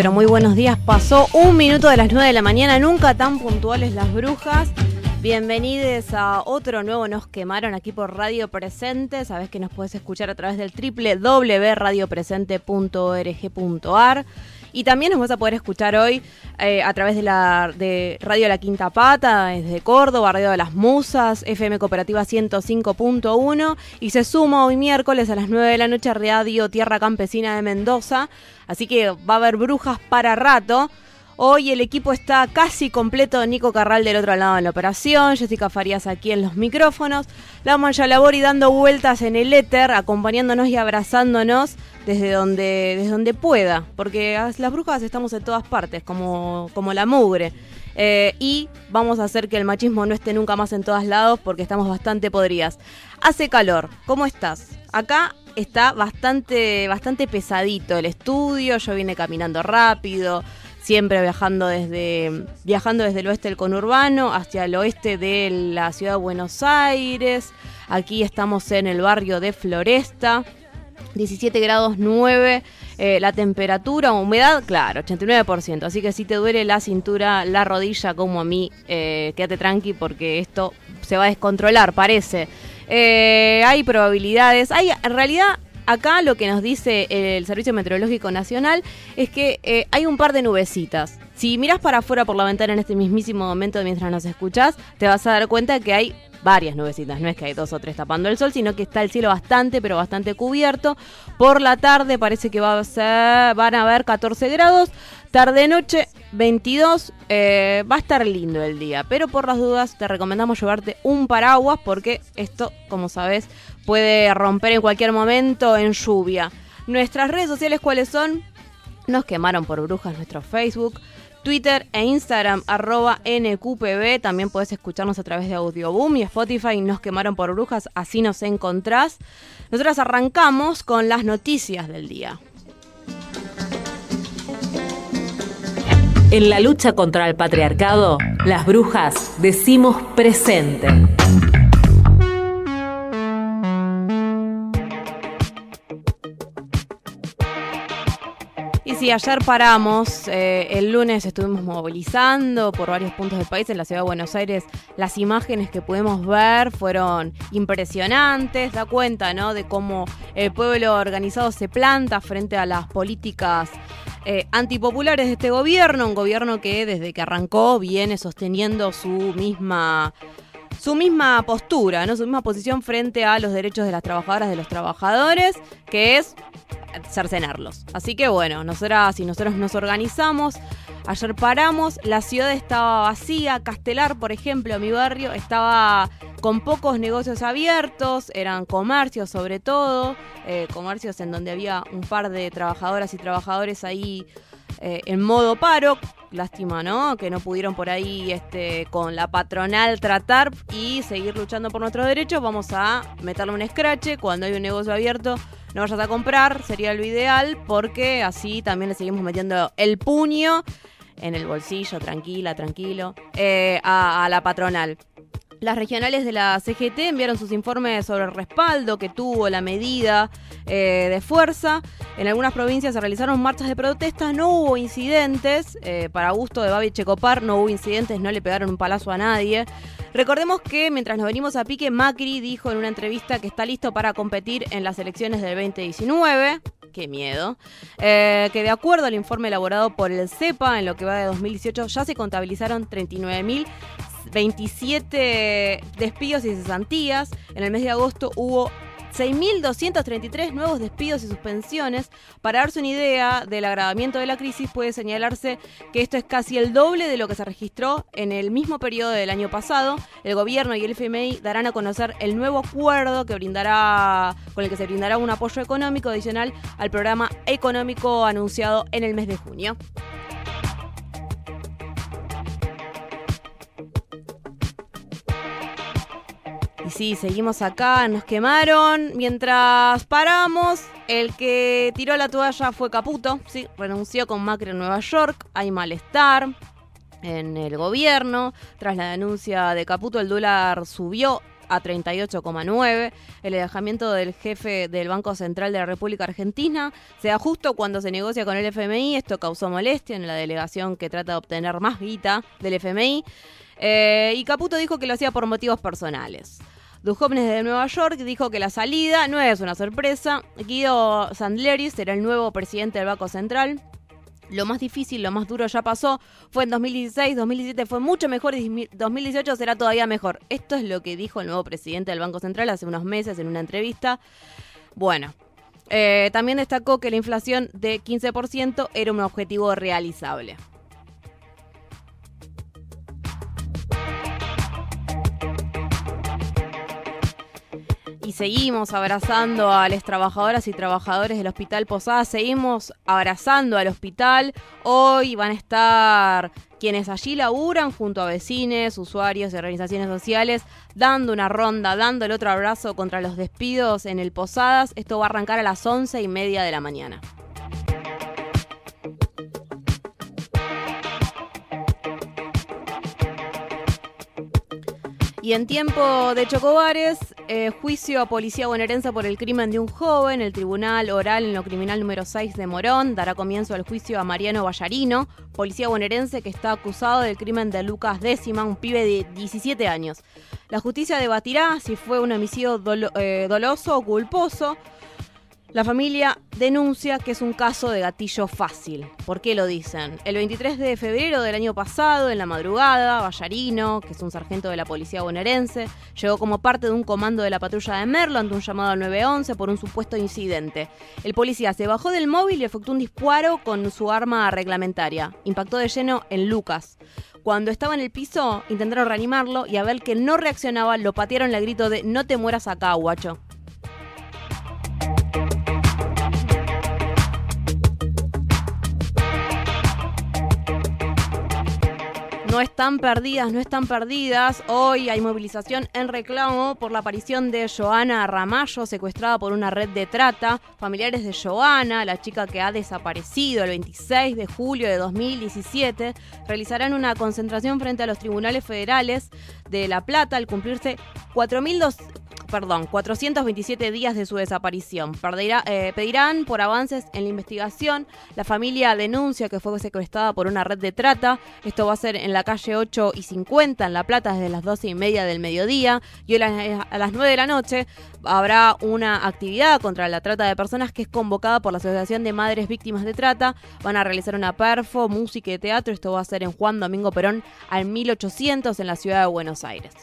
Pero muy buenos días. Pasó un minuto de las 9 de la mañana, nunca tan puntuales las brujas. Bienvenidos a otro nuevo Nos Quemaron aquí por Radio Presente. Sabes que nos puedes escuchar a través del www.radiopresente.org.ar. Y también nos vas a poder escuchar hoy eh, a través de la de Radio La Quinta Pata, desde Córdoba, Radio de las Musas, FM Cooperativa 105.1 y se suma hoy miércoles a las 9 de la noche Radio Tierra Campesina de Mendoza. Así que va a haber brujas para rato. Hoy el equipo está casi completo. Nico Carral del otro lado en la operación, Jessica Farías aquí en los micrófonos, la Maya Labori dando vueltas en el éter, acompañándonos y abrazándonos desde donde, desde donde pueda, porque las brujas estamos en todas partes, como, como la mugre. Eh, y vamos a hacer que el machismo no esté nunca más en todos lados porque estamos bastante podridas. Hace calor, ¿cómo estás? Acá está bastante, bastante pesadito el estudio, yo vine caminando rápido, siempre viajando desde, viajando desde el oeste del conurbano hacia el oeste de la ciudad de Buenos Aires. Aquí estamos en el barrio de Floresta. 17 grados 9 eh, la temperatura, humedad, claro, 89%. Así que si te duele la cintura, la rodilla, como a mí, eh, quédate tranqui porque esto se va a descontrolar, parece. Eh, hay probabilidades, hay en realidad acá lo que nos dice el Servicio Meteorológico Nacional es que eh, hay un par de nubecitas. Si miras para afuera por la ventana en este mismísimo momento mientras nos escuchás, te vas a dar cuenta que hay varias nubecitas, no es que hay dos o tres tapando el sol, sino que está el cielo bastante, pero bastante cubierto. Por la tarde parece que va a ser, van a haber 14 grados, tarde-noche 22, eh, va a estar lindo el día, pero por las dudas te recomendamos llevarte un paraguas porque esto, como sabes, puede romper en cualquier momento en lluvia. Nuestras redes sociales, ¿cuáles son? Nos quemaron por brujas nuestro Facebook, Twitter e Instagram, arroba NQPB. También puedes escucharnos a través de Audioboom y Spotify. Nos quemaron por brujas, así nos encontrás. Nosotras arrancamos con las noticias del día. En la lucha contra el patriarcado, las brujas decimos presente. Y si ayer paramos, eh, el lunes estuvimos movilizando por varios puntos del país, en la ciudad de Buenos Aires, las imágenes que pudimos ver fueron impresionantes, da cuenta ¿no? de cómo el pueblo organizado se planta frente a las políticas eh, antipopulares de este gobierno, un gobierno que desde que arrancó viene sosteniendo su misma su misma postura, ¿no? Su misma posición frente a los derechos de las trabajadoras, de los trabajadores, que es cercenarlos. Así que bueno, nosotras y nosotros nos organizamos. Ayer paramos, la ciudad estaba vacía, Castelar, por ejemplo, mi barrio, estaba con pocos negocios abiertos, eran comercios sobre todo, eh, comercios en donde había un par de trabajadoras y trabajadores ahí eh, en modo paro. Lástima, ¿no? Que no pudieron por ahí este, con la patronal tratar y seguir luchando por nuestros derechos. Vamos a meterle un escrache. Cuando hay un negocio abierto, no vayas a comprar, sería lo ideal, porque así también le seguimos metiendo el puño en el bolsillo, tranquila, tranquilo, eh, a, a la patronal. Las regionales de la CGT enviaron sus informes sobre el respaldo que tuvo la medida eh, de fuerza. En algunas provincias se realizaron marchas de protesta, no hubo incidentes. Eh, para gusto de Babi Checopar no hubo incidentes, no le pegaron un palazo a nadie. Recordemos que mientras nos venimos a pique, Macri dijo en una entrevista que está listo para competir en las elecciones del 2019 qué miedo, eh, que de acuerdo al informe elaborado por el CEPA en lo que va de 2018 ya se contabilizaron 39.000 27 despidos y cesantías. En el mes de agosto hubo 6.233 nuevos despidos y suspensiones. Para darse una idea del agravamiento de la crisis, puede señalarse que esto es casi el doble de lo que se registró en el mismo periodo del año pasado. El gobierno y el FMI darán a conocer el nuevo acuerdo que brindará, con el que se brindará un apoyo económico adicional al programa económico anunciado en el mes de junio. Y sí, seguimos acá, nos quemaron. Mientras paramos, el que tiró la toalla fue Caputo, sí, renunció con Macri en Nueva York. Hay malestar en el gobierno. Tras la denuncia de Caputo, el dólar subió a 38,9. El alejamiento del jefe del Banco Central de la República Argentina se da justo cuando se negocia con el FMI. Esto causó molestia en la delegación que trata de obtener más guita del FMI. Eh, y Caputo dijo que lo hacía por motivos personales. Duhovnes de Nueva York dijo que la salida no es una sorpresa. Guido Sandleris será el nuevo presidente del Banco Central. Lo más difícil, lo más duro ya pasó. Fue en 2016, 2017 fue mucho mejor y 2018 será todavía mejor. Esto es lo que dijo el nuevo presidente del Banco Central hace unos meses en una entrevista. Bueno, eh, también destacó que la inflación de 15% era un objetivo realizable. Y seguimos abrazando a las trabajadoras y trabajadores del Hospital Posada, seguimos abrazando al hospital. Hoy van a estar quienes allí laburan junto a vecinos, usuarios y organizaciones sociales, dando una ronda, dando el otro abrazo contra los despidos en el Posadas. Esto va a arrancar a las once y media de la mañana. Y en tiempo de Chocobares, eh, juicio a policía bonaerense por el crimen de un joven. El Tribunal Oral en lo Criminal número 6 de Morón dará comienzo al juicio a Mariano Ballarino, policía bonaerense que está acusado del crimen de Lucas Décima, un pibe de 17 años. La justicia debatirá si fue un homicidio eh, doloso o culposo. La familia denuncia que es un caso de gatillo fácil. ¿Por qué lo dicen? El 23 de febrero del año pasado, en la madrugada, Ballarino, que es un sargento de la policía bonaerense, llegó como parte de un comando de la patrulla de Merlo ante un llamado al 911 por un supuesto incidente. El policía se bajó del móvil y efectuó un disparo con su arma reglamentaria. Impactó de lleno en Lucas. Cuando estaba en el piso, intentaron reanimarlo y a ver que no reaccionaba, lo patearon el grito de no te mueras acá, guacho. No están perdidas, no están perdidas. Hoy hay movilización en reclamo por la aparición de Joana Ramallo, secuestrada por una red de trata. Familiares de Joana, la chica que ha desaparecido el 26 de julio de 2017, realizarán una concentración frente a los tribunales federales de La Plata al cumplirse 4.200 perdón, 427 días de su desaparición. Eh, pedirán por avances en la investigación. La familia denuncia que fue secuestrada por una red de trata. Esto va a ser en la calle 8 y 50 en La Plata desde las 12 y media del mediodía. Y a las 9 de la noche habrá una actividad contra la trata de personas que es convocada por la Asociación de Madres Víctimas de Trata. Van a realizar una perfo, música y teatro. Esto va a ser en Juan Domingo Perón al 1800 en la ciudad de Buenos Aires.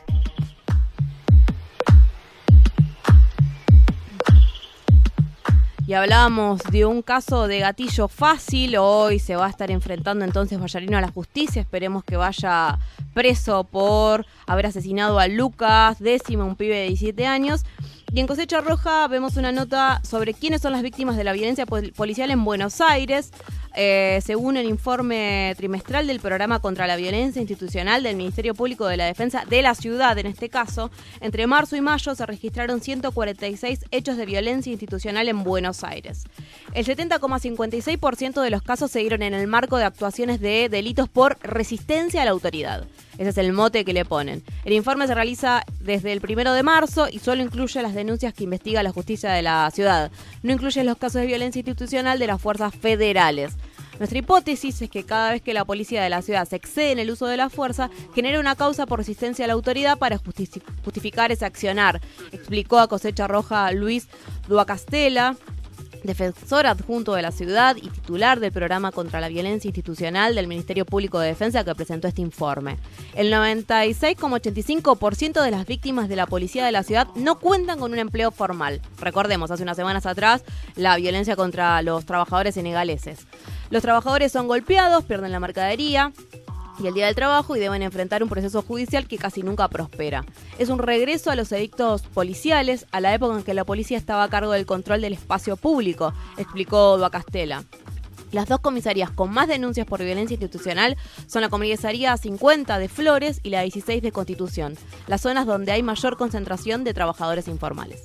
Y hablábamos de un caso de gatillo fácil. Hoy se va a estar enfrentando entonces Vallarino a la justicia. Esperemos que vaya preso por haber asesinado a Lucas, décimo, un pibe de 17 años. Y en Cosecha Roja vemos una nota sobre quiénes son las víctimas de la violencia policial en Buenos Aires. Eh, según el informe trimestral del programa contra la violencia institucional del Ministerio Público de la Defensa de la ciudad, en este caso, entre marzo y mayo se registraron 146 hechos de violencia institucional en Buenos Aires. El 70,56% de los casos se dieron en el marco de actuaciones de delitos por resistencia a la autoridad. Ese es el mote que le ponen. El informe se realiza desde el primero de marzo y solo incluye las denuncias que investiga la justicia de la ciudad. No incluye los casos de violencia institucional de las fuerzas federales. Nuestra hipótesis es que cada vez que la policía de la ciudad se excede en el uso de la fuerza, genera una causa por resistencia a la autoridad para justificar ese accionar, explicó a Cosecha Roja Luis Duacastela, defensor adjunto de la ciudad y titular del programa contra la violencia institucional del Ministerio Público de Defensa que presentó este informe. El 96,85% de las víctimas de la policía de la ciudad no cuentan con un empleo formal. Recordemos, hace unas semanas atrás, la violencia contra los trabajadores senegaleses. Los trabajadores son golpeados, pierden la mercadería, y el día del trabajo y deben enfrentar un proceso judicial que casi nunca prospera. Es un regreso a los edictos policiales, a la época en que la policía estaba a cargo del control del espacio público, explicó Duacastela. Las dos comisarías con más denuncias por violencia institucional son la comisaría 50 de Flores y la 16 de Constitución, las zonas donde hay mayor concentración de trabajadores informales.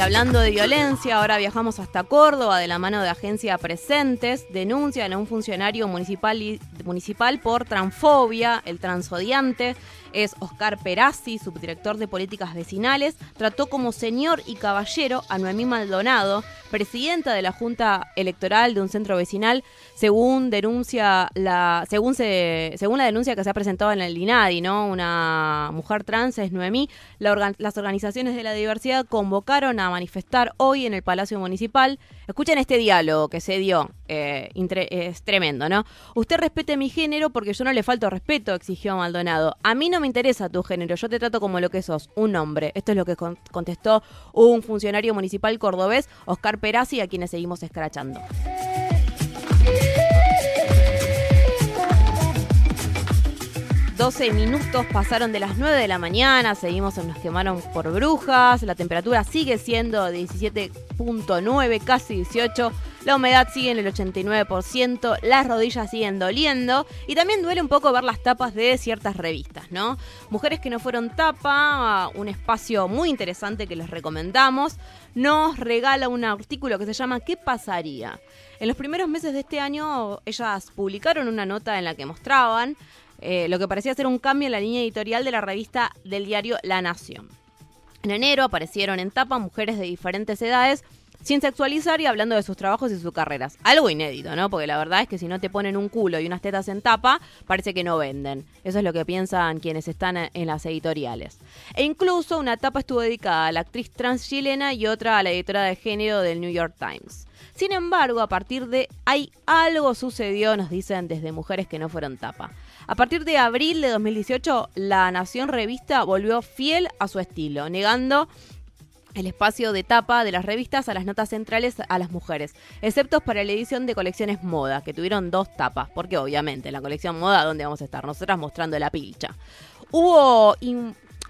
Y hablando de violencia, ahora viajamos hasta Córdoba de la mano de Agencia Presentes. Denuncian a un funcionario municipal, municipal por transfobia, el transodiante es Oscar Perazzi, subdirector de políticas vecinales. Trató como señor y caballero a Noemí Maldonado, presidenta de la Junta Electoral de un centro vecinal, según denuncia la, según se, según la denuncia que se ha presentado en el INADI, ¿no? Una mujer trans es Noemí. las organizaciones de la diversidad convocaron a manifestar hoy en el Palacio Municipal. Escuchen este diálogo que se dio, eh, es tremendo, ¿no? Usted mi género porque yo no le falto respeto, exigió Maldonado. A mí no me interesa tu género, yo te trato como lo que sos, un hombre. Esto es lo que contestó un funcionario municipal cordobés, Oscar Perazzi, a quienes seguimos escrachando. 12 minutos pasaron de las 9 de la mañana, seguimos en Nos quemaron por brujas, la temperatura sigue siendo 17.9, casi 18, la humedad sigue en el 89%, las rodillas siguen doliendo y también duele un poco ver las tapas de ciertas revistas, ¿no? Mujeres que no fueron tapa, un espacio muy interesante que les recomendamos, nos regala un artículo que se llama ¿Qué pasaría? En los primeros meses de este año ellas publicaron una nota en la que mostraban eh, lo que parecía ser un cambio en la línea editorial de la revista del diario La Nación. En enero aparecieron en tapa mujeres de diferentes edades sin sexualizar y hablando de sus trabajos y sus carreras. Algo inédito, ¿no? Porque la verdad es que si no te ponen un culo y unas tetas en tapa, parece que no venden. Eso es lo que piensan quienes están en las editoriales. E incluso una tapa estuvo dedicada a la actriz trans chilena y otra a la editora de género del New York Times. Sin embargo, a partir de ahí algo sucedió, nos dicen desde mujeres que no fueron tapa. A partir de abril de 2018, La Nación Revista volvió fiel a su estilo, negando el espacio de tapa de las revistas a las notas centrales a las mujeres, excepto para la edición de colecciones moda, que tuvieron dos tapas, porque obviamente en la colección moda, ¿dónde vamos a estar? Nosotras mostrando la pilcha. Hubo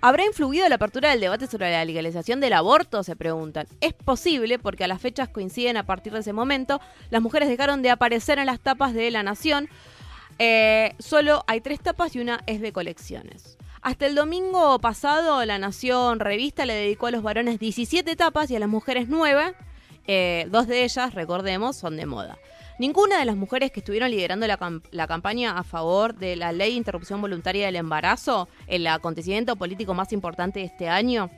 ¿Habrá influido la apertura del debate sobre la legalización del aborto? Se preguntan. Es posible porque a las fechas coinciden a partir de ese momento. Las mujeres dejaron de aparecer en las tapas de La Nación. Eh, solo hay tres tapas y una es de colecciones. Hasta el domingo pasado, La Nación Revista le dedicó a los varones 17 tapas y a las mujeres 9. Eh, dos de ellas, recordemos, son de moda. Ninguna de las mujeres que estuvieron liderando la, campaña a favor de la ley de interrupción voluntaria del embarazo, el acontecimiento político más importante de este año,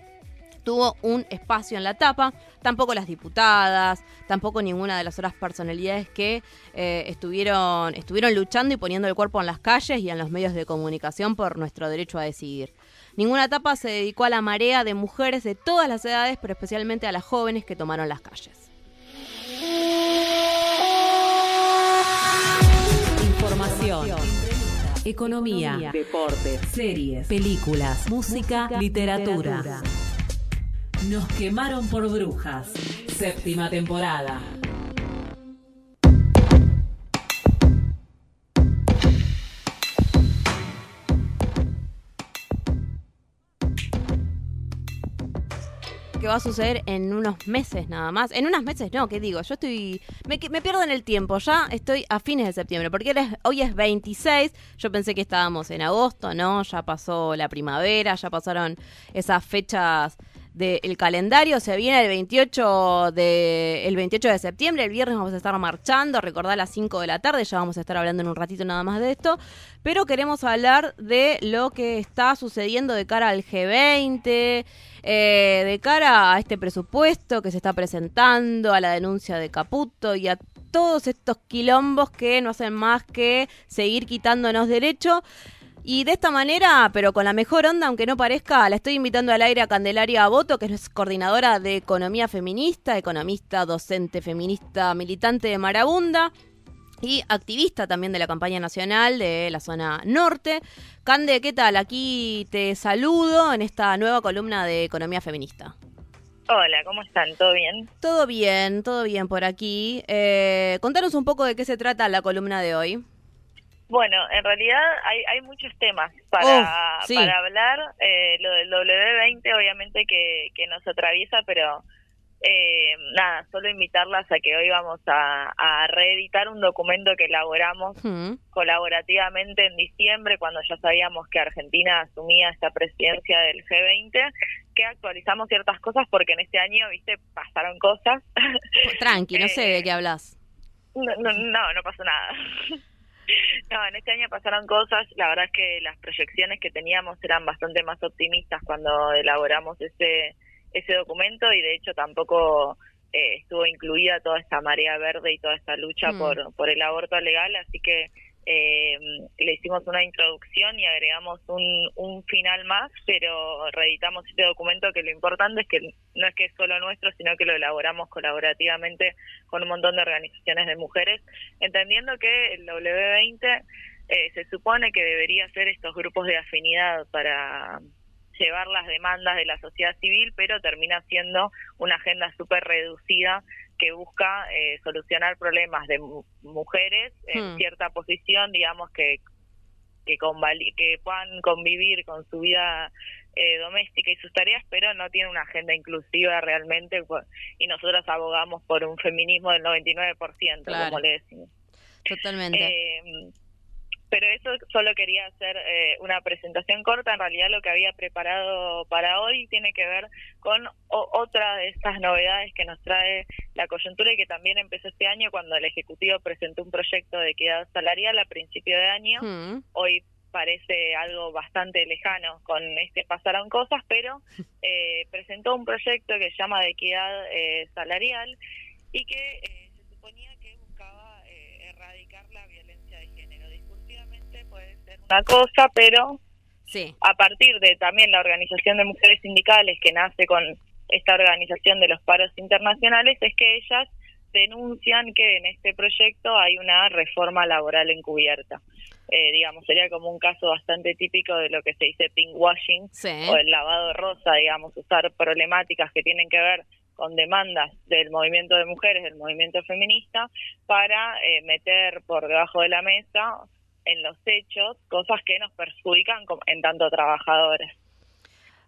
tuvo un espacio en la tapa, tampoco las diputadas, tampoco ninguna de las otras personalidades que eh, estuvieron, estuvieron luchando y poniendo el cuerpo en las calles y en los medios de comunicación por nuestro derecho a decidir. Ninguna etapa se dedicó a la marea de mujeres de todas las edades, pero especialmente a las jóvenes que tomaron las calles. economía, deportes, series, películas, música, literatura. Nos quemaron por brujas. Séptima temporada. que va a suceder en unos meses nada más. En unos meses no, ¿qué digo? Yo estoy. Me pierdo en el tiempo, ya estoy a fines de septiembre, porque hoy es 26. Yo pensé que estábamos en agosto, ¿no? Ya pasó la primavera, ya pasaron esas fechas del calendario. Se viene el 28 de, el 28 de septiembre, el viernes vamos a estar marchando, recordar a las 5 de la tarde, ya vamos a estar hablando en un ratito nada más de esto, pero queremos hablar de lo que está sucediendo de cara al G20, eh, de cara a este presupuesto que se está presentando, a la denuncia de Caputo y a todos estos quilombos que no hacen más que seguir quitándonos derecho. Y de esta manera, pero con la mejor onda, aunque no parezca, la estoy invitando al aire a Candelaria Boto, que es coordinadora de Economía Feminista, economista, docente feminista, militante de Marabunda y activista también de la campaña nacional de la zona norte. Cande, ¿qué tal? Aquí te saludo en esta nueva columna de Economía Feminista. Hola, ¿cómo están? ¿Todo bien? Todo bien, todo bien por aquí. Eh, contanos un poco de qué se trata la columna de hoy. Bueno, en realidad hay, hay muchos temas para, para hablar. Eh, lo del W20 obviamente que, que nos atraviesa, pero eh, nada, solo invitarlas a que hoy vamos a, a reeditar un documento que elaboramos colaborativamente en diciembre, cuando ya sabíamos que Argentina asumía esta presidencia del G20, que actualizamos ciertas cosas porque en este año, viste, pasaron cosas. Tranqui, no sé de eh, qué hablas. No, no, no, no pasó nada. No, en este año pasaron cosas, la verdad es que las proyecciones que teníamos eran bastante más optimistas cuando elaboramos ese, ese documento y de hecho tampoco eh, estuvo incluida toda esta marea verde y toda esta lucha mm. por, por el aborto legal, así que eh, le hicimos una introducción y agregamos un, un final más, pero reeditamos este documento que lo importante es que no es que es solo nuestro, sino que lo elaboramos colaborativamente con un montón de organizaciones de mujeres, entendiendo que el W20 eh, se supone que debería ser estos grupos de afinidad para llevar las demandas de la sociedad civil, pero termina siendo una agenda súper reducida que busca eh, solucionar problemas de mujeres en hmm. cierta posición, digamos que que, que puedan convivir con su vida eh, doméstica y sus tareas, pero no tiene una agenda inclusiva realmente pues, y nosotros abogamos por un feminismo del 99%, como le decimos. Totalmente. Eh, pero eso solo quería hacer eh, una presentación corta. En realidad lo que había preparado para hoy tiene que ver con otra de estas novedades que nos trae la coyuntura y que también empezó este año cuando el Ejecutivo presentó un proyecto de equidad salarial a principio de año. Mm. Hoy parece algo bastante lejano con este pasaron cosas, pero eh, presentó un proyecto que se llama de equidad eh, salarial y que se suponía que buscaba erradicar la violencia de género puede ser una cosa, pero sí. a partir de también la organización de mujeres sindicales que nace con esta organización de los paros internacionales, es que ellas denuncian que en este proyecto hay una reforma laboral encubierta. Eh, digamos, sería como un caso bastante típico de lo que se dice pinkwashing o el lavado rosa, digamos, usar problemáticas que tienen que ver con demandas del movimiento de mujeres, del movimiento feminista, para eh, meter por debajo de la mesa en los hechos cosas que nos perjudican en tanto trabajadores.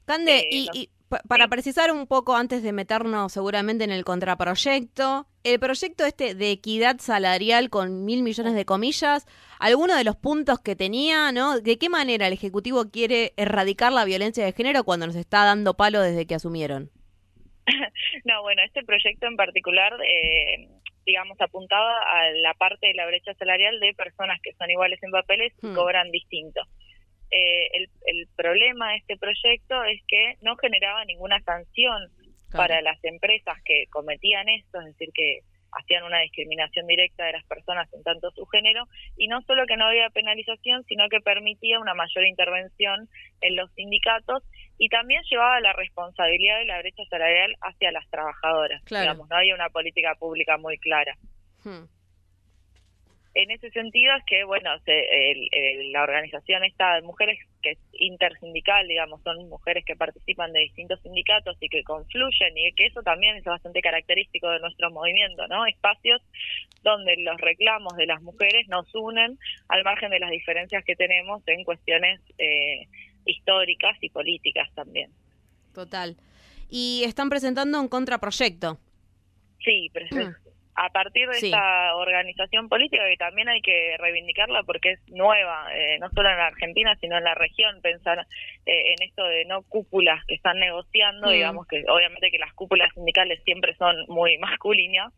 Cande, eh, y, para precisar un poco antes de meternos seguramente en el contraproyecto, el proyecto este de equidad salarial con mil millones de comillas, alguno de los puntos que tenía, ¿no? ¿De qué manera el Ejecutivo quiere erradicar la violencia de género cuando nos está dando palo desde que asumieron? no, bueno, este proyecto en particular eh, digamos, apuntaba a la parte de la brecha salarial de personas que son iguales en papeles y hmm. cobran distinto. Eh, el, el, problema de este proyecto es que no generaba ninguna sanción para las empresas que cometían esto, es decir, que hacían una discriminación directa de las personas en tanto su género, y no solo que no había penalización, sino que permitía una mayor intervención en los sindicatos y también llevaba la responsabilidad de la brecha salarial hacia las trabajadoras. Digamos, no había una política pública muy clara. Hmm en ese sentido es que, bueno, la organización esta de mujeres que es intersindical, digamos, son mujeres que participan de distintos sindicatos y que confluyen y que eso también es bastante característico de nuestro movimiento, ¿no? Espacios donde los reclamos de las mujeres nos unen al margen de las diferencias que tenemos en cuestiones eh, históricas y políticas también. Total. y están presentando un contraproyecto. Sí, pero a partir de esta organización política que también hay que reivindicarla porque es nueva, eh, no solo en la Argentina, sino en la región, pensar eh, en esto de no cúpulas que están negociando, mm. digamos que obviamente que las cúpulas sindicales siempre son muy masculinas,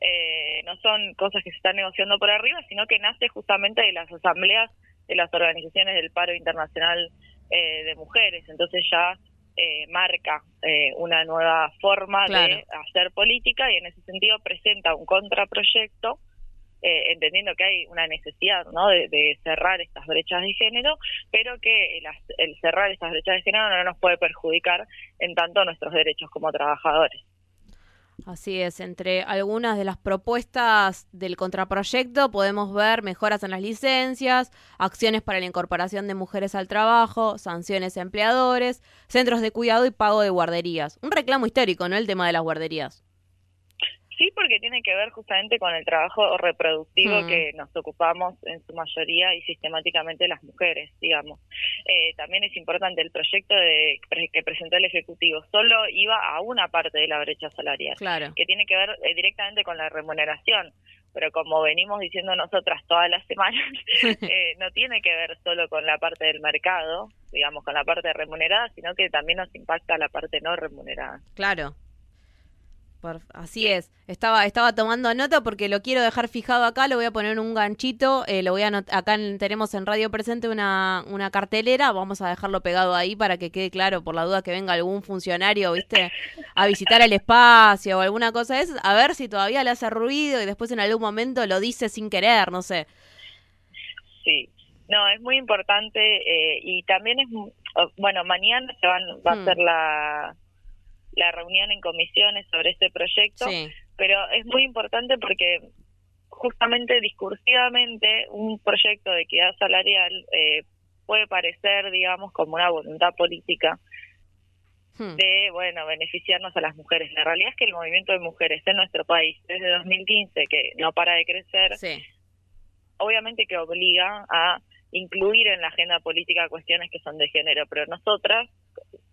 eh, no son cosas que se están negociando por arriba, sino que nace justamente de las asambleas de las organizaciones del paro internacional de mujeres, entonces ya eh, marca eh, una nueva forma de hacer política y en ese sentido presenta un contraproyecto, eh, entendiendo que hay una necesidad ¿no? de, cerrar estas brechas de género, pero que el cerrar estas brechas de género no nos puede perjudicar en tanto nuestros derechos como trabajadores. Así es, entre algunas de las propuestas del contraproyecto podemos ver mejoras en las licencias, acciones para la incorporación de mujeres al trabajo, sanciones a empleadores, centros de cuidado y pago de guarderías. Un reclamo histórico, ¿no? El tema de las guarderías. Sí, porque tiene que ver justamente con el trabajo reproductivo mm. que nos ocupamos en su mayoría y sistemáticamente las mujeres, digamos. Eh, también es importante el proyecto de, que presentó el Ejecutivo, solo iba a una parte de la brecha salarial, que tiene que ver eh, directamente con la remuneración pero como venimos diciendo nosotras todas las semanas, eh, no tiene que ver solo con la parte del mercado, digamos, con la parte remunerada, sino que también nos impacta la parte no remunerada. Claro, así es. Estaba, estaba tomando nota porque lo quiero dejar fijado acá, lo voy a poner un ganchito, eh, lo voy a acá tenemos en Radio Presente una, una cartelera, vamos a dejarlo pegado ahí para que quede claro por la duda que venga algún funcionario, viste, a visitar el espacio o alguna cosa es, a ver si todavía le hace ruido y después en algún momento lo dice sin querer, no sé. Sí, no, es muy importante eh, y también es, bueno, mañana se van, va a hmm. ser la la reunión en comisiones sobre este proyecto, pero es muy importante porque justamente discursivamente un proyecto de equidad salarial eh, puede parecer, digamos, como una voluntad política hmm. de, bueno, beneficiarnos a las mujeres. La realidad es que el movimiento de mujeres en nuestro país desde 2015, que no para de crecer, obviamente que obliga a incluir en la agenda política cuestiones que son de género, pero nosotras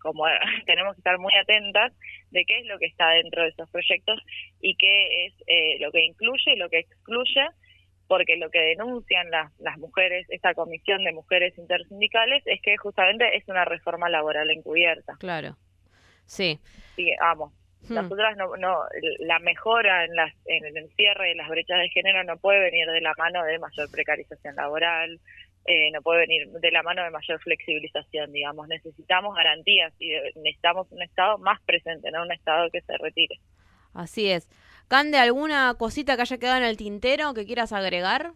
como tenemos que estar muy atentas de qué es lo que está dentro de esos proyectos y qué es eh, lo que incluye y lo que excluye, porque lo que denuncian las, las mujeres, esta comisión de mujeres intersindicales, es que justamente es una reforma laboral encubierta. Claro, sí. Sí, vamos. Hmm. Nosotras no, no, la mejora en, las, en el encierre de las brechas de género no puede venir de la mano de mayor precarización laboral, eh, no puede venir de la mano de mayor flexibilización, digamos. Necesitamos garantías y necesitamos un Estado más presente, no un Estado que se retire. Así es. Cande, ¿alguna cosita que haya quedado en el tintero que quieras agregar?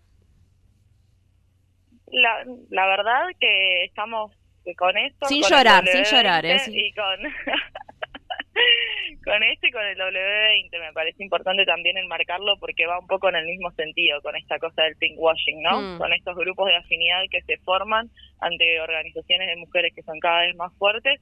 La, la verdad que estamos con esto. Sin llorar, sin llorar, ¿eh? Y con, con esto y con el W20 me parece importante también enmarcarlo porque va un poco en el mismo sentido con esta cosa del pinkwashing, ¿no? Mm. Con estos grupos de afinidad que se forman ante organizaciones de mujeres que son cada vez más fuertes,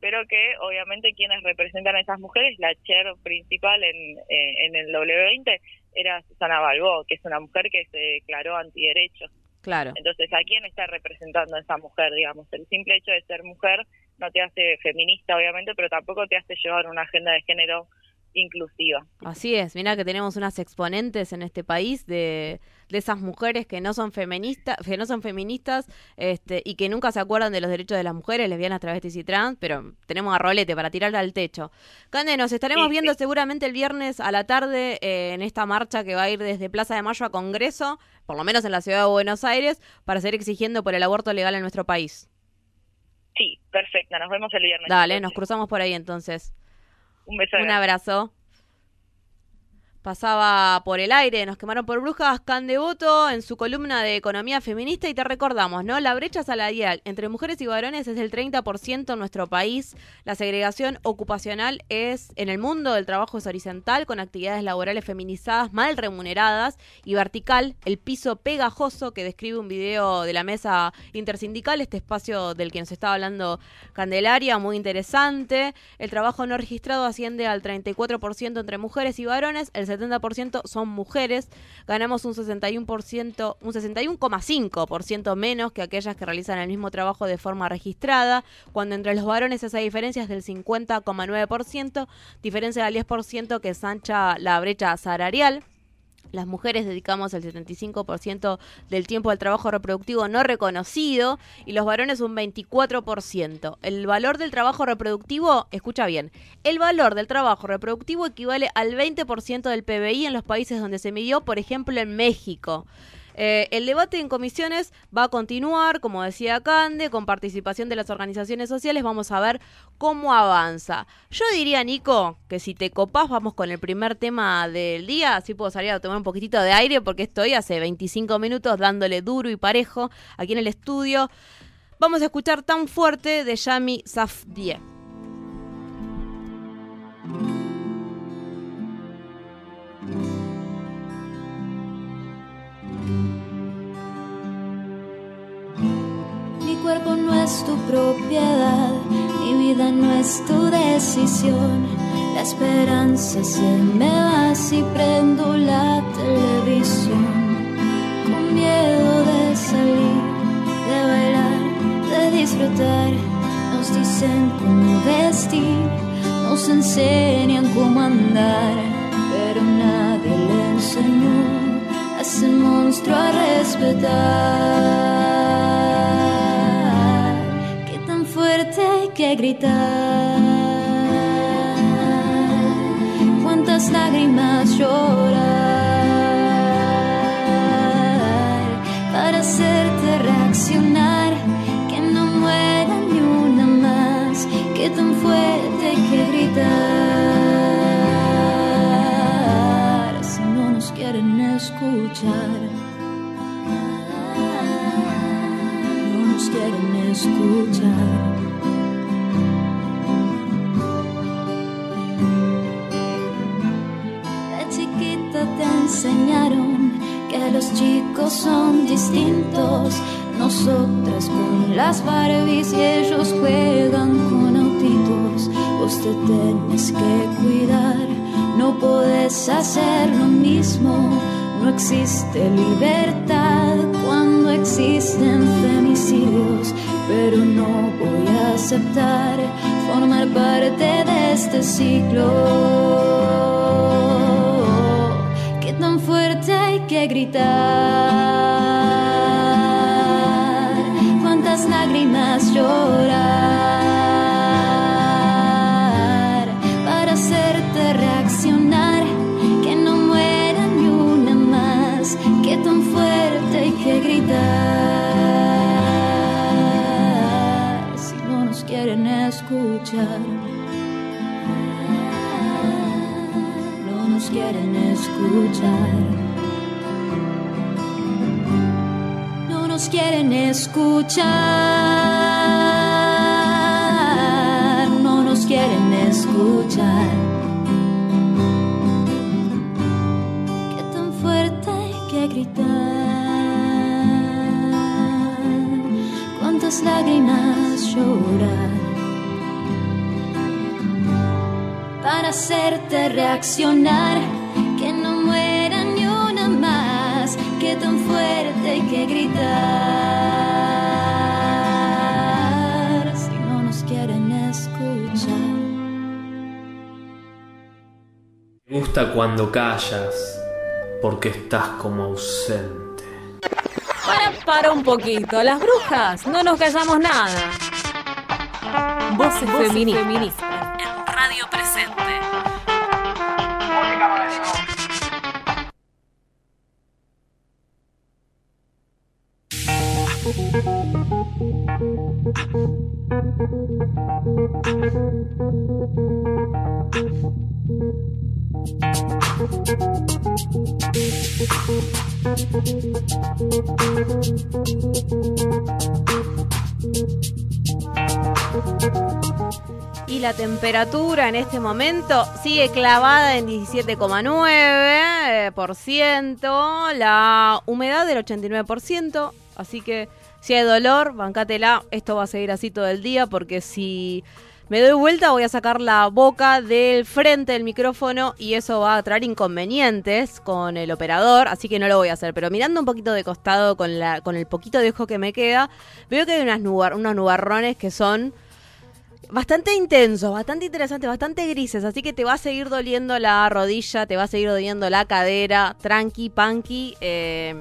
pero que obviamente quienes representan a esas mujeres, la chair principal en, eh, en el W20 era Susana Balbó, que es una mujer que se declaró antiderechos. Claro. Entonces, ¿a quién está representando a esa mujer, digamos? El simple hecho de ser mujer no te hace feminista, obviamente, pero tampoco te hace llevar una agenda de género inclusiva. Así es, mira que tenemos unas exponentes en este país de, de esas mujeres que no son feministas, que no son feministas, este, y que nunca se acuerdan de los derechos de las mujeres, lesbianas, travestis y trans, pero tenemos a rolete para tirarla al techo. Cande, nos estaremos viendo seguramente el viernes a la tarde eh, en esta marcha que va a ir desde Plaza de Mayo a Congreso, por lo menos en la ciudad de Buenos Aires, para seguir exigiendo por el aborto legal en nuestro país. Sí, perfecto. Nos vemos el viernes. Dale, nos cruzamos por ahí entonces. Un beso. Un abrazo pasaba por el aire, nos quemaron por brujas, Candevoto en su columna de Economía Feminista y te recordamos, ¿no? La brecha salarial entre mujeres y varones es del 30% en nuestro país. La segregación ocupacional es en el mundo del trabajo es horizontal con actividades laborales feminizadas mal remuneradas y vertical, el piso pegajoso que describe un video de la mesa intersindical, este espacio del que nos estaba hablando Candelaria, muy interesante. El trabajo no registrado asciende al 34% entre mujeres y varones, el 70% son mujeres. Ganamos un 61%, un 61,5% menos que aquellas que realizan el mismo trabajo de forma registrada, cuando entre los varones esa diferencia es del 50,9%, diferencia del 10% que sancha la brecha salarial. Las mujeres dedicamos el 75% del tiempo al trabajo reproductivo no reconocido y los varones un 24%. El valor del trabajo reproductivo, escucha bien, el valor del trabajo reproductivo equivale al 20% del PBI en los países donde se midió, por ejemplo en México. Eh, el debate en comisiones va a continuar, como decía Cande, con participación de las organizaciones sociales. Vamos a ver cómo avanza. Yo diría, Nico, que si te copás, vamos con el primer tema del día. Así puedo salir a tomar un poquitito de aire porque estoy hace 25 minutos dándole duro y parejo aquí en el estudio. Vamos a escuchar tan fuerte de Yami Safdie. Cuerpo no es tu propiedad, mi vida no es tu decisión. La esperanza se me va si prendo la televisión. Con miedo de salir, de bailar, de disfrutar. Nos dicen cómo vestir, nos enseñan cómo andar, pero nadie le enseñó a ese monstruo a respetar. Gritar. Cuántas lágrimas llorar para hacerte reaccionar. Que no muera ni una más. Que tan fuerte que gritar. Si no nos quieren escuchar. No nos quieren escuchar. Los chicos son distintos. Nosotras con las Barbies y ellos juegan con autitos. Vos te tenés que cuidar, no podés hacer lo mismo. No existe libertad cuando existen femicidios, pero no voy a aceptar formar parte de este ciclo gritar. Cuántas lágrimas llorar para hacerte reaccionar. Que no muera ni una más. Que tan fuerte hay que gritar. Si no nos quieren escuchar. quieren escuchar. Quieren escuchar. No nos quieren escuchar. Qué tan fuerte hay que gritar. Cuántas lágrimas llorar para hacerte reaccionar. Hay que gritar. Si no nos quieren escuchar. Me gusta cuando callas, porque estás como ausente. Para, para un poquito, las brujas, no nos callamos nada. Voces, feministas. Radio Y la temperatura en este momento sigue clavada en 17,9%, la humedad del 89%, así que si hay dolor, bancátela, esto va a seguir así todo el día porque si me doy vuelta, voy a sacar la boca del frente del micrófono y eso va a traer inconvenientes con el operador, así que no lo voy a hacer. Pero mirando un poquito de costado con, el poquito de ojo que me queda, veo que hay unas unos nubarrones que son bastante intensos, bastante interesantes, bastante grises, así que te va a seguir doliendo la rodilla, te va a seguir doliendo la cadera, tranqui, punky. Eh,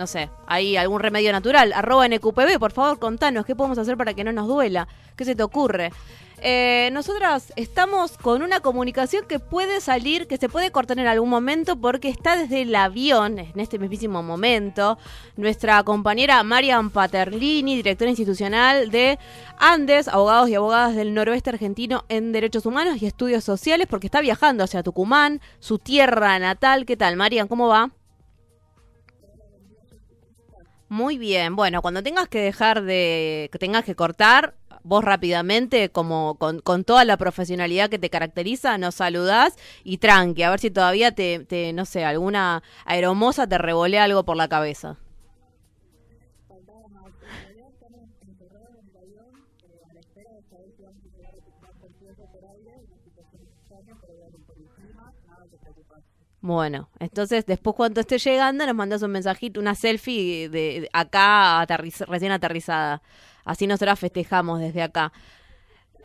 no sé, hay algún remedio natural. Arroba NQPB, por favor, contanos qué podemos hacer para que no nos duela. ¿Qué se te ocurre? Eh, nosotras estamos con una comunicación que puede salir, que se puede cortar en algún momento porque está desde el avión, en este mismísimo momento, nuestra compañera Marian Paterlini, directora institucional de Andes, abogados y abogadas del noroeste argentino en derechos humanos y estudios sociales, porque está viajando hacia Tucumán, su tierra natal. ¿Qué tal, Marian? ¿Cómo va? Muy bien. Bueno, cuando tengas que dejar de, que tengas que cortar, vos rápidamente, como con, con toda la profesionalidad que te caracteriza, nos saludás y tranqui, a ver si todavía te, te no sé, alguna aeromosa te revolea algo por la cabeza. Bueno, entonces después cuando esté llegando nos mandas un mensajito, una selfie de, acá recién aterrizada. Así nosotras festejamos desde acá.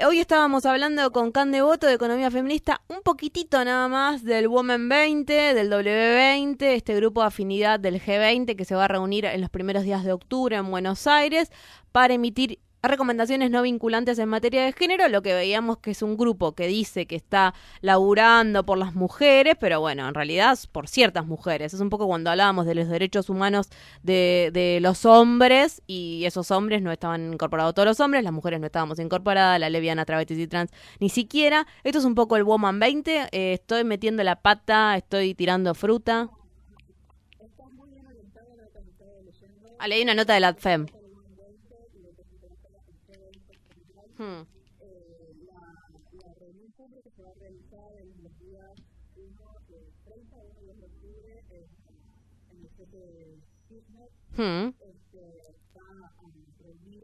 Hoy estábamos hablando con Can Devoto de Economía Feminista, un poquitito nada más del Women 20, del W20, este grupo de afinidad del G20 que se va a reunir en los primeros días de octubre en Buenos Aires para emitir recomendaciones no vinculantes en materia de género, lo que veíamos que es un grupo que dice que está laburando por las mujeres, pero bueno, en realidad por ciertas mujeres. Es un poco cuando hablábamos de los derechos humanos de, de los hombres y esos hombres no estaban incorporados todos los hombres, las mujeres no estábamos incorporadas, la leviana, travestis y trans ni siquiera. Esto es un poco el Woman 20, eh, estoy metiendo la pata, estoy tirando fruta. Ah, leí una nota de la FEM. Hmm. la, la, reunión pública se va a realizar en los días 1 de 30 y 1 de octubre en, en el sitio de Kirchner. Hmm. Este, a reunir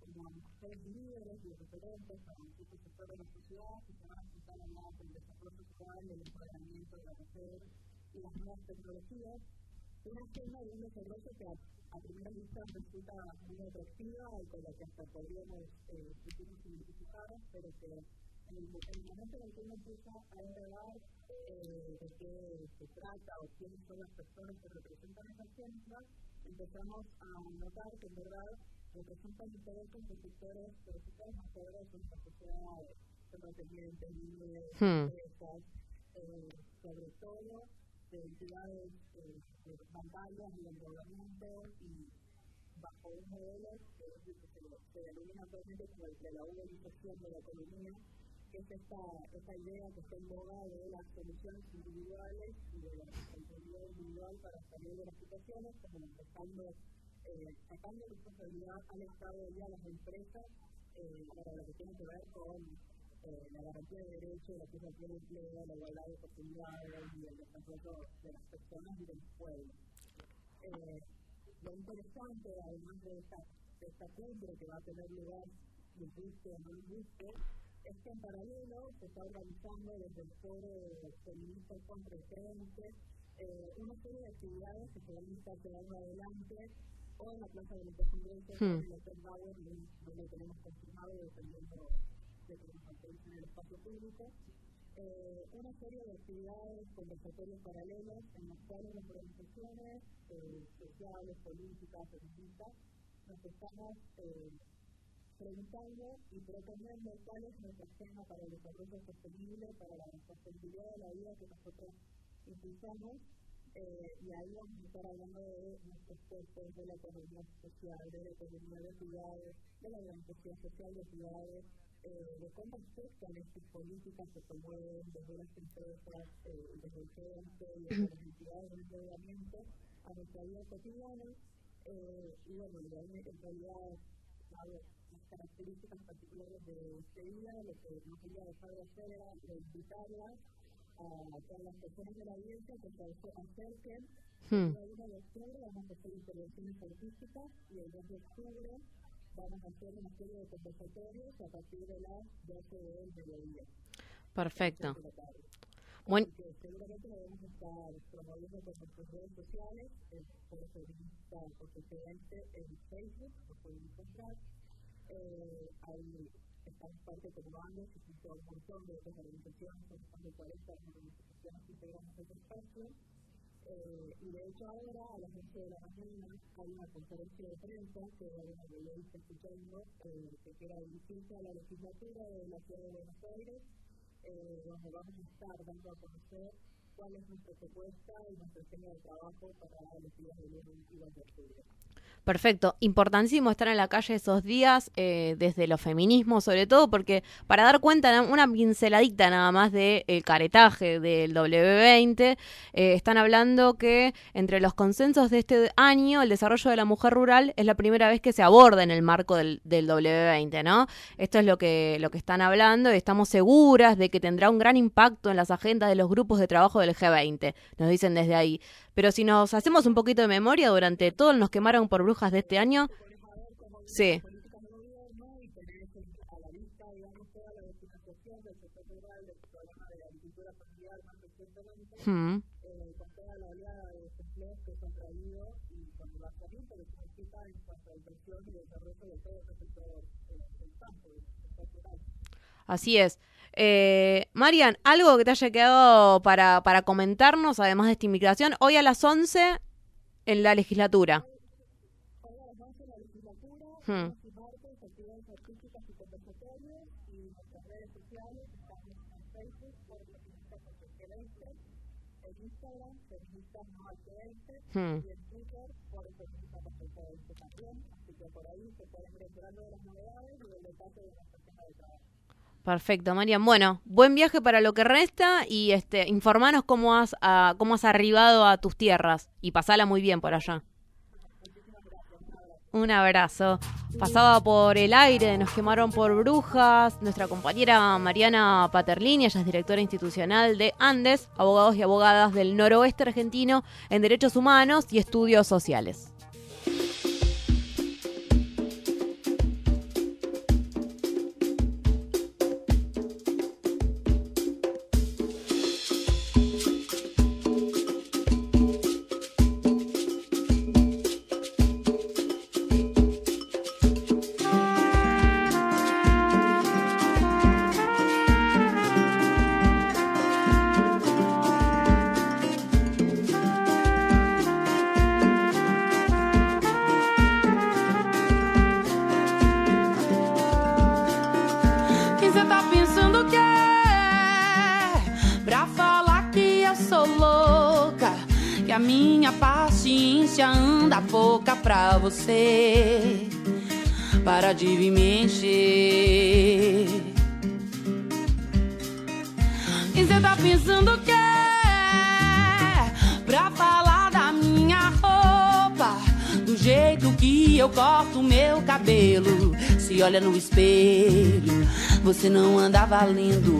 como mujeres líderes y referentes a distintos sectores de la sociedad que se van a juntar a hablar del desarrollo social, del empoderamiento de la mujer y las nuevas tecnologías. Una forma de un desarrollo que a primera vista resulta muy atractiva y con la que hasta podríamos identificar, pero que en el, en el, momento en el que uno empieza a eh, de qué se trata o quiénes son las personas que representan esas ciencias, empezamos a notar que en verdad representan intereses de sectores, de más poderosos de nuestra sociedad, terratenientes, libres, empresas, eh, sobre todo de entidades eh, bancarias y endeudamiento y bajo un modelo que se denomina actualmente como el de la uberización de la economía, que es esta, esta idea que está en boga de las soluciones individuales y de la responsabilidad individual para salir de las situaciones, como empezando, eh, sacando responsabilidad al Estado y a las empresas eh, para lo que tiene que ver con eh, la garantía de derechos, la creación de empleo, la igualdad de oportunidades y el desarrollo de las personas y pueblo. Eh, lo interesante, además de esta, de cumbre que va a tener lugar, de guste o no es que en paralelo se está organizando desde el foro feminista contra el G20 eh, una serie de actividades que se van a estar llevando adelante o en la Plaza de los Congresos, hmm. en el Bauer, donde tenemos confirmado dependiendo de nos en el espacio público, eh, una serie de actividades, conversatorios paralelos en las cuales las organizaciones eh, sociales, políticas, feministas, nos estamos eh, preguntando y proponiendo cuál es nuestro esquema para el desarrollo sostenible, para la sostenibilidad de la vida que nosotros impulsamos. Eh, y ahí vamos a estar hablando de nuestros puestos, de la economía social, de la economía de ciudades, de la organización social de ciudades, eh, de cómo afectan estas políticas que se mueven desde las empresas, eh, desde el desde las entidades de endeudamiento a nuestra vida cotidiana. Eh, y bueno, en realidad, las características particulares de este día, lo que nos quería dejar de hacer era invitarlas a todas las personas de la audiencia que se acerquen. Hmm. El 1 de octubre vamos a hacer intervenciones artísticas y el 2 de octubre vamos a hacer una serie de conversatorios a partir de las 12 del mediodía. Perfecto. de la tarde. Buen, que seguramente lo vamos a estar promoviendo con nuestras redes sociales, Feminista Constituyente en Facebook, lo pueden encontrar. Eh, ahí estamos parte y junto a un montón de otras organizaciones, son más de 40 organizaciones que integramos este espacio. Eh, y de hecho ahora a las 11 de la mañana hay una conferencia de prensa que bueno, yo está escuchando, eh, que quiera dirigirse a la legislatura de la ciudad de Buenos Aires. Eh, donde vamos a estar dando a conocer cuál es nuestra propuesta y nuestra esquema de trabajo para los días de y de. Perfecto, importantísimo estar en la calle esos días, eh, desde los feminismos sobre todo, porque para dar cuenta, na- una pinceladita nada más del caretaje del W20, eh, están hablando que entre los consensos de este año, el desarrollo de la mujer rural es la primera vez que se aborda en el marco del, del W20, ¿no? Esto es lo que, lo que están hablando y estamos seguras de que tendrá un gran impacto en las agendas de los grupos de trabajo del G20, nos dicen desde ahí. Pero si nos hacemos un poquito de memoria, durante todo nos quemaron por brujas de este año. Sí. Hmm. Así es. Eh, Marian, algo que te haya quedado para, comentarnos, además de esta invitación, hoy a las 11 en la legislatura. Hoy a las 11 la legislatura, Hmm. lunes y martes, actividades artísticas y conversatorios y nuestras redes sociales, estamos en Facebook por Feminista Constituyente, en Instagram, Feministas No al 20 Hmm. Perfecto, Marian. Bueno, buen viaje para lo que resta y este, informanos cómo has, cómo has arribado a tus tierras y pasala muy bien por allá. Un abrazo. Pasaba por el aire, nos quemaron por brujas. Nuestra compañera Mariana Paterlini, ella es directora institucional de Andes, abogados y abogadas del noroeste argentino en derechos humanos y estudios sociales. Valendo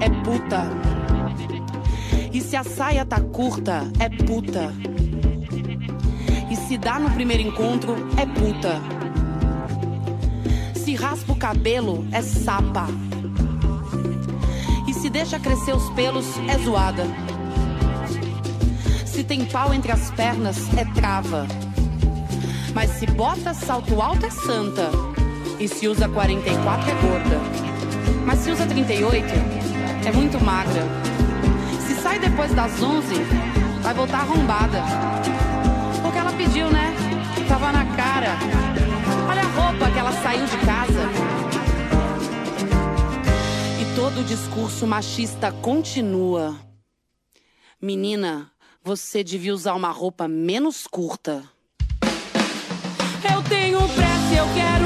é puta. E se a saia tá curta, é puta. E se dá no primeiro encontro, é puta. Se raspa o cabelo, é sapa. E se deixa crescer os pelos, é zoada. Se tem pau entre as pernas, é trava. Mas se bota salto alto, é santa. E se usa 44, é gorda. Mas se usa 38, é muito magra. Se sai depois das 11, vai voltar arrombada. Porque ela pediu, né? Tava na cara. Olha a roupa que ela saiu de casa. E todo o discurso machista continua. Menina, você devia usar uma roupa menos curta. Eu tenho pressa, eu quero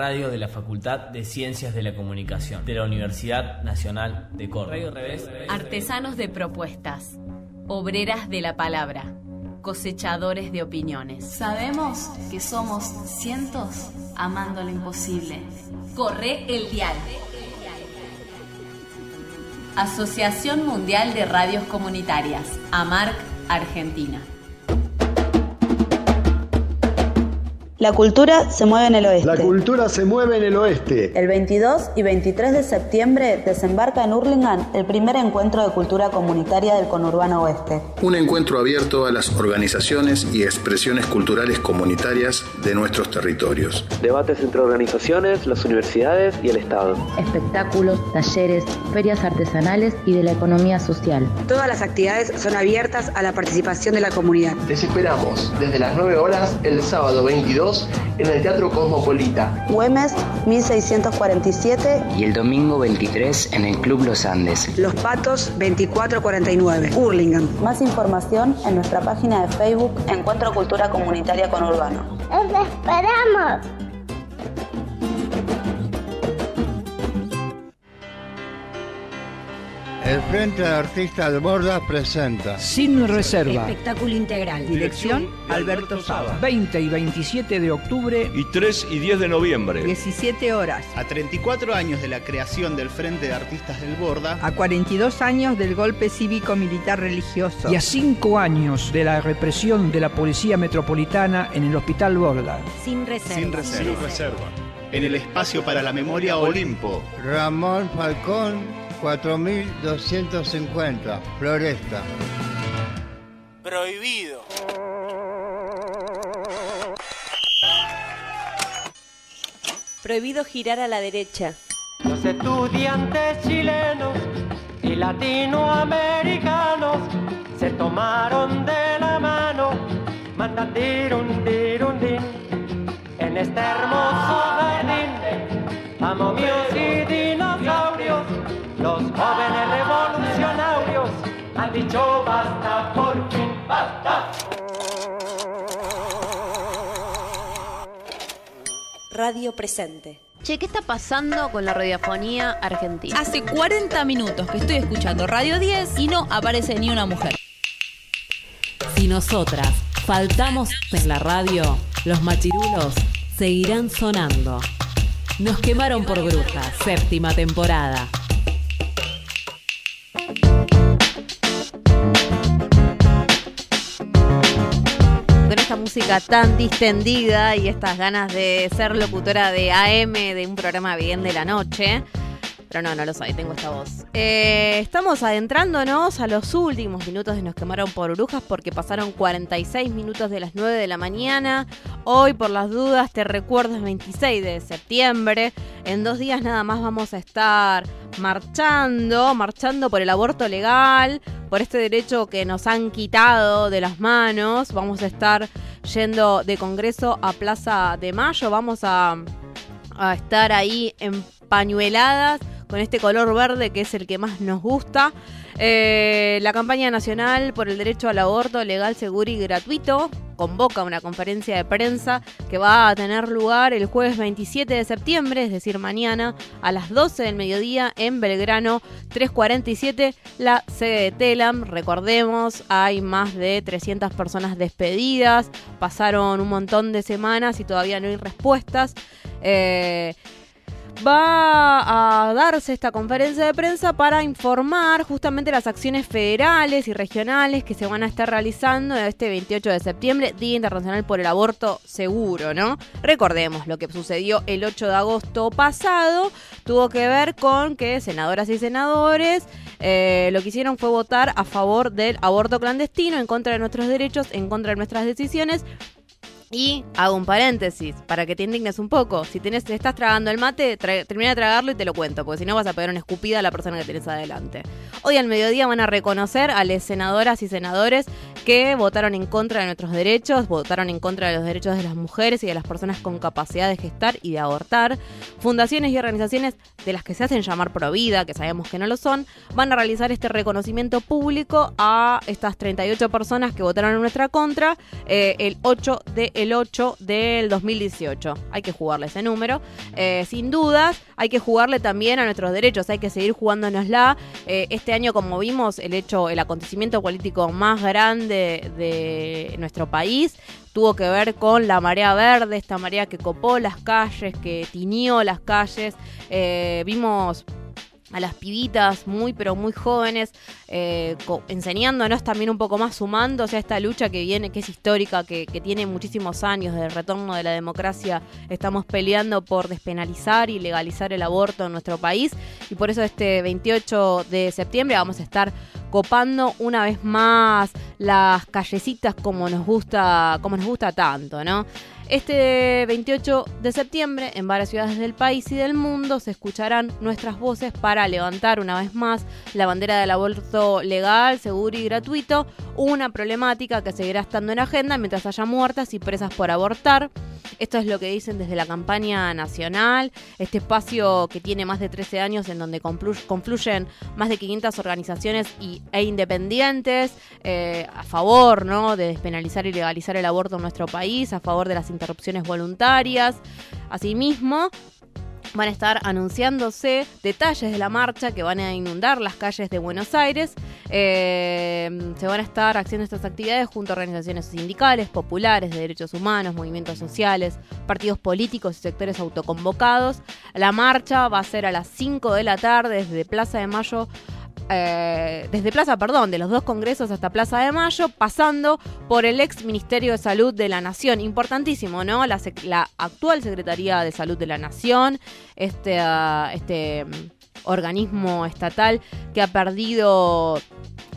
radio de la Facultad de Ciencias de la Comunicación de la Universidad Nacional de Córdoba. Radio Revés. Artesanos de propuestas. Obreras de la palabra. Cosechadores de opiniones. Sabemos que somos cientos amando lo imposible. Corre el dial. Asociación Mundial de Radios Comunitarias. AMARC, Argentina. La cultura se mueve en el oeste. La cultura se mueve en el oeste. El 22 y 23 de septiembre desembarca en Hurlingham el primer encuentro de cultura comunitaria del conurbano oeste. Un encuentro abierto a las organizaciones y expresiones culturales comunitarias de nuestros territorios. Debates entre organizaciones, las universidades y el Estado. Espectáculos, talleres, ferias artesanales y de la economía social. Todas las actividades son abiertas a la participación de la comunidad. Les esperamos desde las 9 horas el sábado 22 en el Teatro Cosmopolita. Güemes 1647 y el domingo 23 en el Club Los Andes. Los Patos 2449, Hurlingham. Más información en nuestra página de Facebook Encuentro Cultura Comunitaria con Urbano. ¡Los esperamos! El Frente de Artistas de Borda presenta Sin Reserva. Espectáculo integral. Dirección Alberto Saba. 20 y 27 de octubre y 3 y 10 de noviembre. 17 horas. A 34 años de la creación del Frente de Artistas del Borda. A 42 años del golpe cívico-militar religioso. Y a 5 años de la represión de la Policía Metropolitana en el Hospital Borda. Sin reserva. Sin reserva. Sin reserva. En el espacio para la memoria Olimpo. Ramón Falcón 4250, Floresta. Prohibido. Prohibido girar a la derecha. Los estudiantes chilenos y latinoamericanos se tomaron de la mano, mandan en este hermoso jardín, a momios y dinosaurios los jóvenes revolucionarios han dicho basta, por fin basta. Radio presente. Che, ¿qué está pasando con la radiofonía argentina? Hace 40 minutos que estoy escuchando Radio 10 y no aparece ni una mujer. Si nosotras faltamos en la radio, los machirulos seguirán sonando. Nos quemaron por brujas, séptima temporada. Música tan distendida y estas ganas de ser locutora de AM de un programa bien de la noche. Pero no, no lo soy, tengo esta voz. Eh, estamos adentrándonos a los últimos minutos de Nos quemaron por brujas porque pasaron 46 minutos de las 9 de la mañana. Hoy, por las dudas, te recuerdo es 26 de septiembre. En dos días nada más vamos a estar marchando, marchando por el aborto legal, por este derecho que nos han quitado de las manos. Vamos a estar yendo de Congreso a Plaza de Mayo. Vamos a, estar ahí empañueladas con este color verde que es el que más nos gusta. Eh, la campaña nacional por el derecho al aborto legal, seguro y gratuito convoca una conferencia de prensa que va a tener lugar el jueves 27 de septiembre, es decir, mañana a las 12 del mediodía en Belgrano 347, la sede de Telam. Recordemos, hay más de 300 personas despedidas, pasaron un montón de semanas y todavía no hay respuestas. Eh, va a darse esta conferencia de prensa para informar justamente las acciones federales y regionales que se van a estar realizando este 28 de septiembre, Día Internacional por el Aborto Seguro, ¿no? Recordemos lo que sucedió el 8 de agosto pasado, tuvo que ver con que senadoras y senadores eh, lo que hicieron fue votar a favor del aborto clandestino, en contra de nuestros derechos, en contra de nuestras decisiones, y hago un paréntesis para que te indignes un poco. Si tenés, te estás tragando el mate, termina de tragarlo y te lo cuento, porque si no vas a pegar una escupida a la persona que tenés adelante. Hoy al mediodía van a reconocer a las senadoras y senadores que votaron en contra de nuestros derechos, votaron en contra de los derechos de las mujeres y de las personas con capacidad de gestar y de abortar. Fundaciones y organizaciones de las que se hacen llamar Provida, que sabemos que no lo son, van a realizar este reconocimiento público a estas 38 personas que votaron en nuestra contra eh, el 8 de el 8 del 2018. Hay que jugarle ese número. Eh, sin dudas, hay que jugarle también a nuestros derechos, hay que seguir jugándonosla. Eh, este año, como vimos, el hecho, el acontecimiento político más grande de nuestro país tuvo que ver con la marea verde, esta marea que copó las calles, que tiñó las calles. Eh, vimos a las pibitas muy pero muy jóvenes, eh, enseñándonos también un poco más, sumándose a esta lucha que viene, que es histórica, que, tiene muchísimos años del retorno de la democracia. Estamos peleando por despenalizar y legalizar el aborto en nuestro país y por eso este 28 de septiembre vamos a estar copando una vez más las callecitas como nos gusta, como nos gusta tanto, ¿no? Este 28 de septiembre, en varias ciudades del país y del mundo, se escucharán nuestras voces para levantar una vez más la bandera del aborto legal, seguro y gratuito, una problemática que seguirá estando en agenda mientras haya muertas y presas por abortar. Esto es lo que dicen desde la campaña nacional, este espacio que tiene más de 13 años en donde confluyen más de 500 organizaciones y, e independientes eh, a favor ¿no? de despenalizar y legalizar el aborto en nuestro país, a favor de las interrupciones voluntarias. Asimismo, van a estar anunciándose detalles de la marcha que van a inundar las calles de Buenos Aires. Eh, se van a estar haciendo estas actividades junto a organizaciones sindicales, populares, de derechos humanos, movimientos sociales, partidos políticos y sectores autoconvocados. La marcha va a ser a las 5 de la tarde desde Plaza de Mayo eh, desde Plaza, perdón, de los dos congresos hasta Plaza de Mayo, pasando por el ex Ministerio de Salud de la Nación. Importantísimo, ¿no? La, actual Secretaría de Salud de la Nación, este, ah, este mm, organismo estatal que ha perdido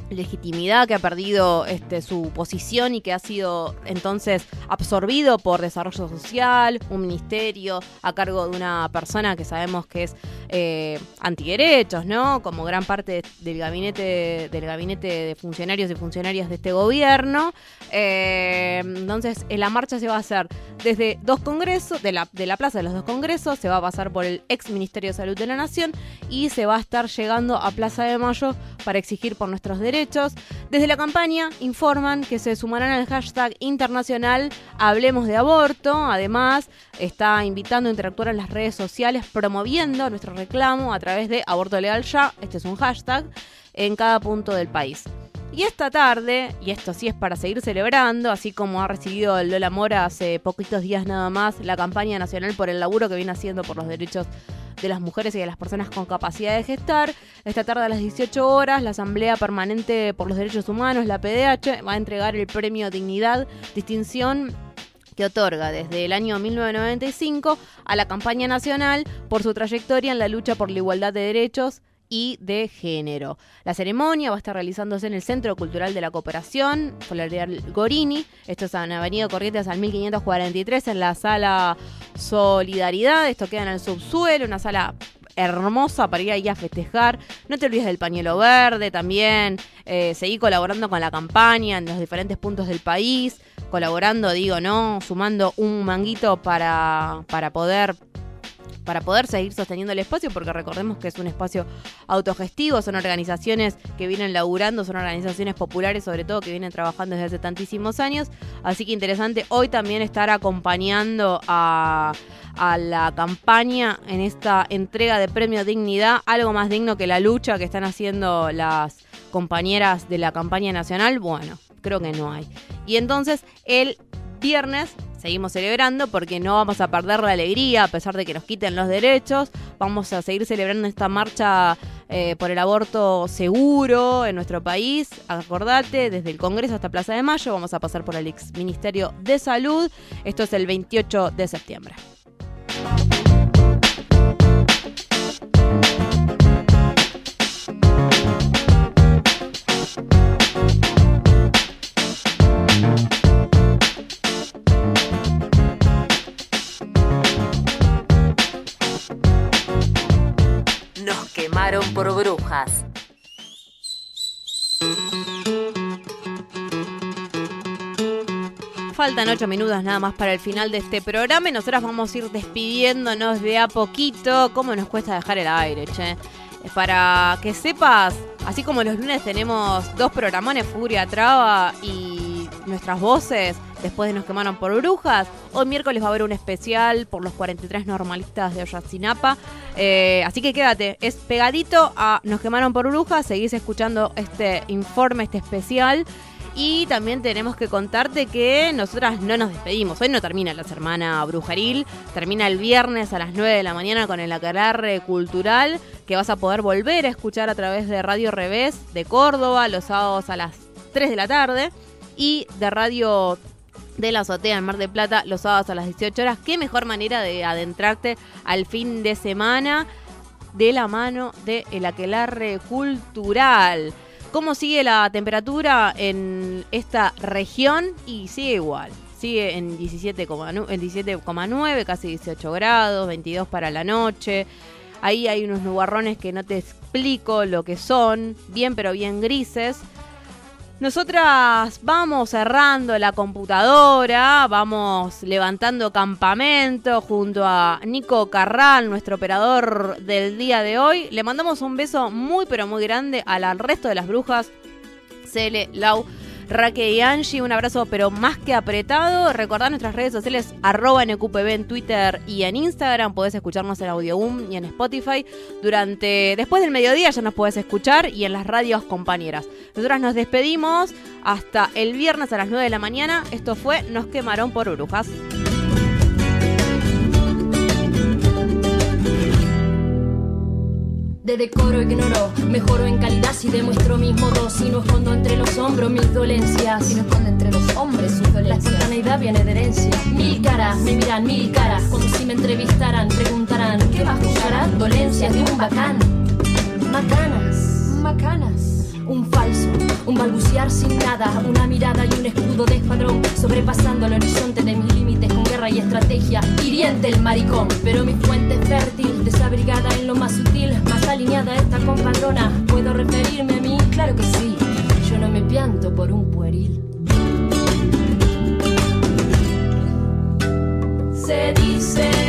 legitimidad, que ha perdido este, su posición y que ha sido entonces absorbido por desarrollo social, un ministerio a cargo de una persona que sabemos que es eh, antiderechos, ¿no? Como gran parte del gabinete, del gabinete de funcionarios y funcionarias de este gobierno. Eh, entonces, en la marcha se va a hacer desde dos congresos, de la, de la plaza de los dos congresos, se va a pasar por el ex Ministerio de Salud de la Nación y se va a estar llegando a Plaza de Mayo para exigir por nuestros derechos. Desde la campaña informan que se sumarán al hashtag internacional Hablemos de Aborto. Además, está invitando a interactuar en las redes sociales promoviendo nuestro reclamo a través de Aborto Legal Ya, este es un hashtag, en cada punto del país. Y esta tarde, y esto sí es para seguir celebrando, así como ha recibido Lola Mora hace poquitos días nada más la campaña nacional por el laburo que viene haciendo por los derechos de las mujeres y de las personas con capacidad de gestar. Esta tarde a las 18 horas, la Asamblea Permanente por los Derechos Humanos, la PDH, va a entregar el premio Dignidad, distinción que otorga desde el año 1995 a la campaña nacional por su trayectoria en la lucha por la igualdad de derechos y de género. La ceremonia va a estar realizándose en el Centro Cultural de la Cooperación, Floreal Gorini. Esto es en Avenida Corrientes al 1543 en la sala Solidaridad. Esto queda en el subsuelo, una sala hermosa para ir ahí a festejar. No te olvides del pañuelo verde también. Eh, seguí colaborando con la campaña en los diferentes puntos del país. Colaborando, digo, ¿no? Sumando un manguito para, para poder para poder seguir sosteniendo el espacio, porque recordemos que es un espacio autogestivo, son organizaciones que vienen laburando, son organizaciones populares sobre todo que vienen trabajando desde hace tantísimos años, así que interesante hoy también estar acompañando a, a la campaña en esta entrega de Premio Dignidad, algo más digno que la lucha que están haciendo las compañeras de la campaña nacional, bueno, creo que no hay. Y entonces el viernes seguimos celebrando porque no vamos a perder la alegría a pesar de que nos quiten los derechos. Vamos a seguir celebrando esta marcha eh, por el aborto seguro en nuestro país. Acordate, desde el Congreso hasta Plaza de Mayo vamos a pasar por el ex Ministerio de Salud. Esto es el 28 de septiembre. Por brujas. Faltan ocho minutos nada más para el final de este programa y nosotras vamos a ir despidiéndonos de a poquito. ¿Cómo nos cuesta dejar el aire, che? Para que sepas, así como los lunes tenemos dos programones, Furia Traba y nuestras voces, después de Nos quemaron por brujas. Hoy miércoles va a haber un especial por los 43 normalistas de Oyacinapa. Eh, así que quédate, es pegadito a Nos quemaron por brujas. Seguís escuchando este informe, este especial. Y también tenemos que contarte que nosotras no nos despedimos. Hoy no termina la semana brujeril. Termina el viernes a las 9 de la mañana con el aquelarre cultural que vas a poder volver a escuchar a través de Radio Revés de Córdoba los sábados a las 3 de la tarde y de Radio de la azotea en Mar de Plata los sábados a las 18 horas. Qué mejor manera de adentrarte al fin de semana de la mano de el aquelarre cultural. ¿Cómo sigue la temperatura en esta región? Y sigue igual. Sigue en 17,9, casi 18 grados, 22 para la noche. Ahí hay unos nubarrones que no te explico lo que son, bien pero bien grises. Nosotras vamos cerrando la computadora, vamos levantando campamento junto a Nico Carral, nuestro operador del día de hoy. Le mandamos un beso muy pero muy grande al resto de las brujas. Cele, Lau, Raque y Angie. Un abrazo, pero más que apretado. Recordad nuestras redes sociales, arroba en Twitter y en Instagram. Podés escucharnos en Audioboom y en Spotify. Durante, después del mediodía ya nos podés escuchar y en las radios compañeras. Nosotras nos despedimos hasta el viernes a las 9 de la mañana. Esto fue Nos quemaron por brujas. De decoro ignoro. Mejoro en calidad si demuestro mis modos. Si no escondo entre los hombros mis dolencias. Si no escondo entre los hombres sus dolencias. La espontaneidad viene de herencia. Mil caras, me miran mil caras. Como si me entrevistaran, preguntarán: ¿Qué vas a juzgar? Dolencias de un bacán. Macanas, macanas. Un falso, un balbucear sin nada, una mirada y un escudo de escuadrón, sobrepasando el horizonte de mis límites guerra y estrategia. Hiriente el maricón, pero mi fuente es fértil, desabrigada en lo más sutil, más alineada esta compañona. ¿Puedo referirme a mí? Claro que sí, yo no me pianto por un pueril. Se dice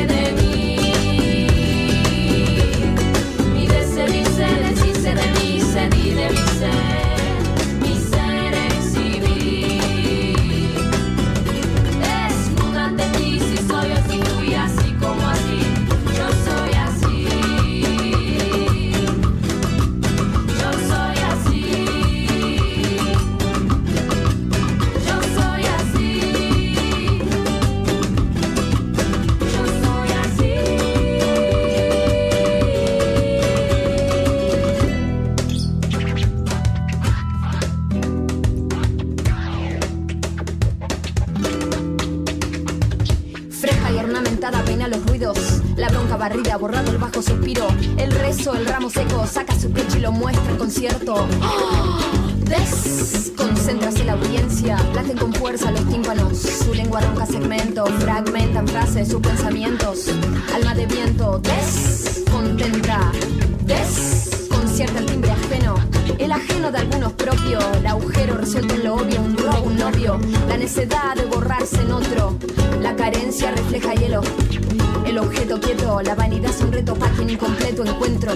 el bajo suspiro, el rezo, el ramo seco, saca su pecho y lo muestra en concierto. Desconcéntrase la audiencia, laten con fuerza los tímpanos, su lengua ronca segmento, fragmentan frases, sus pensamientos, alma de viento, descontenta, desconcierta el timbre ajeno, el ajeno de algunos propio, el agujero resuelto en lo obvio, un robo, un novio, la necedad de borrarse en otro, la carencia refleja hielo, el objeto quieto, la vanidad es un reto para quien incompleto encuentro.